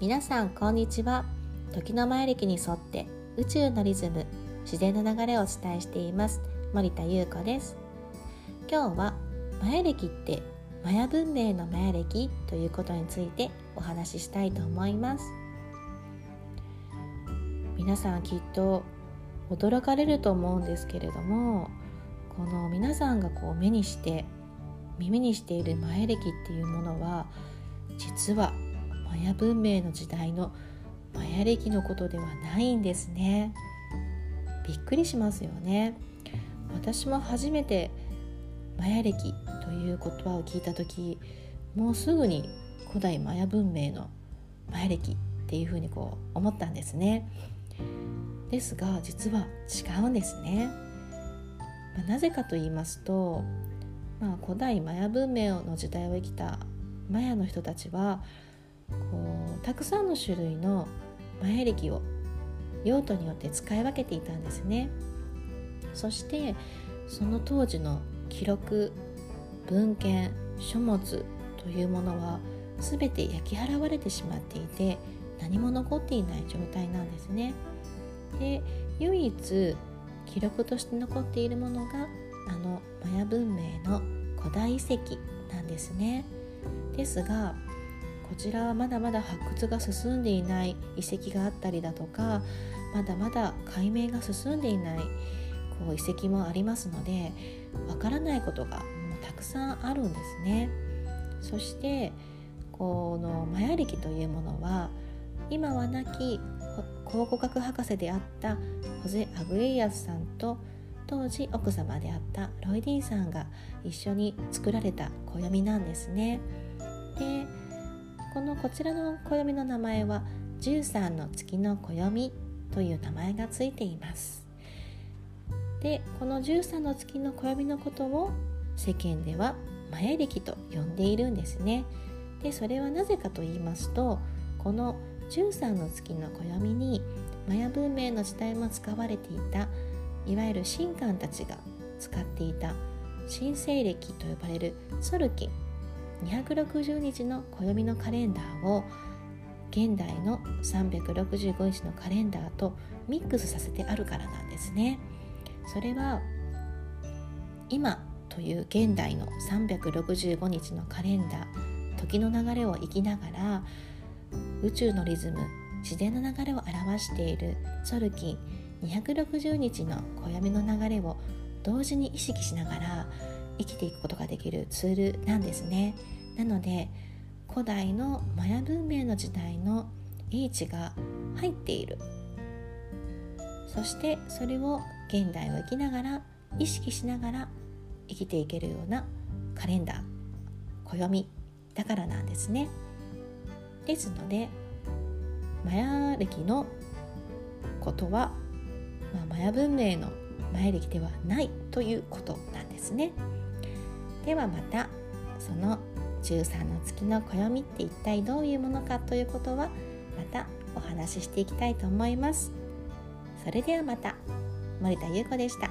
皆さんこんにちは。時の前歴に沿って宇宙のリズム自然の流れをお伝えしています。森田優子です。今日はマヤ歴ってマヤ文明のマヤ歴？ということについてお話ししたいと思います。皆さんきっと驚かれると思うんですけれどもこの皆さんがこう目にして耳にしているマヤ歴っていうものは実はマヤ文明の時代のマヤ歴のことではないんですね。びっくりしますよね。私も初めてマヤ歴という言葉を聞いた時もうすぐに古代マヤ文明のマヤ歴っていうふうにこう思ったんですね。ですが実は違うんですね、まあ、なぜかと言いますと、まあ、古代マヤ文明の時代を生きたマヤの人たちはこうたくさんの種類のマヤ暦を用途によって使い分けていたんですね。そしてその当時の記録文献書物というものは全て焼き払われてしまっていて何も残っていない状態なんですね。で唯一記録として残っているものがあのマヤ文明の古代遺跡なんですね。ですがこちらはまだまだ発掘が進んでいない遺跡があったりだとかまだまだ解明が進んでいないこう遺跡もありますのでわからないことがもうたくさんあるんですね。そしてこのマヤ暦というものは今は亡き考古学博士であったホゼ・アグエイアスさんと当時奥様であったロイディンさんが一緒に作られた暦なんですね。でこのこちらの暦の名前は13の月の暦という名前がついています。でこの13の月の暦のことを世間ではマヤ暦と呼んでいるんですね。でそれはなぜかと言いますとこの13の月の暦にマヤ文明の時代も使われていたいわゆる神官たちが使っていた神聖暦と呼ばれるソルキン260日の暦のカレンダーを現代の365日のカレンダーとミックスさせてあるからなんですね。それは今という現代の365日のカレンダー時の流れを生きながら宇宙のリズム自然の流れを表しているソルキン260日の暦の流れを同時に意識しながら生きていくことができるツールなんですね。なので古代のマヤ文明の時代の英知が入っている。そしてそれを現代を生きながら意識しながら生きていけるようなカレンダー暦だからなんですね。ですのでマヤ暦のことは、まあ、マヤ文明のマヤ暦ではないということなんですね。ではまたその13の月の暦って一体どういうものかということはまたお話ししていきたいと思います。それではまた森田優子でした。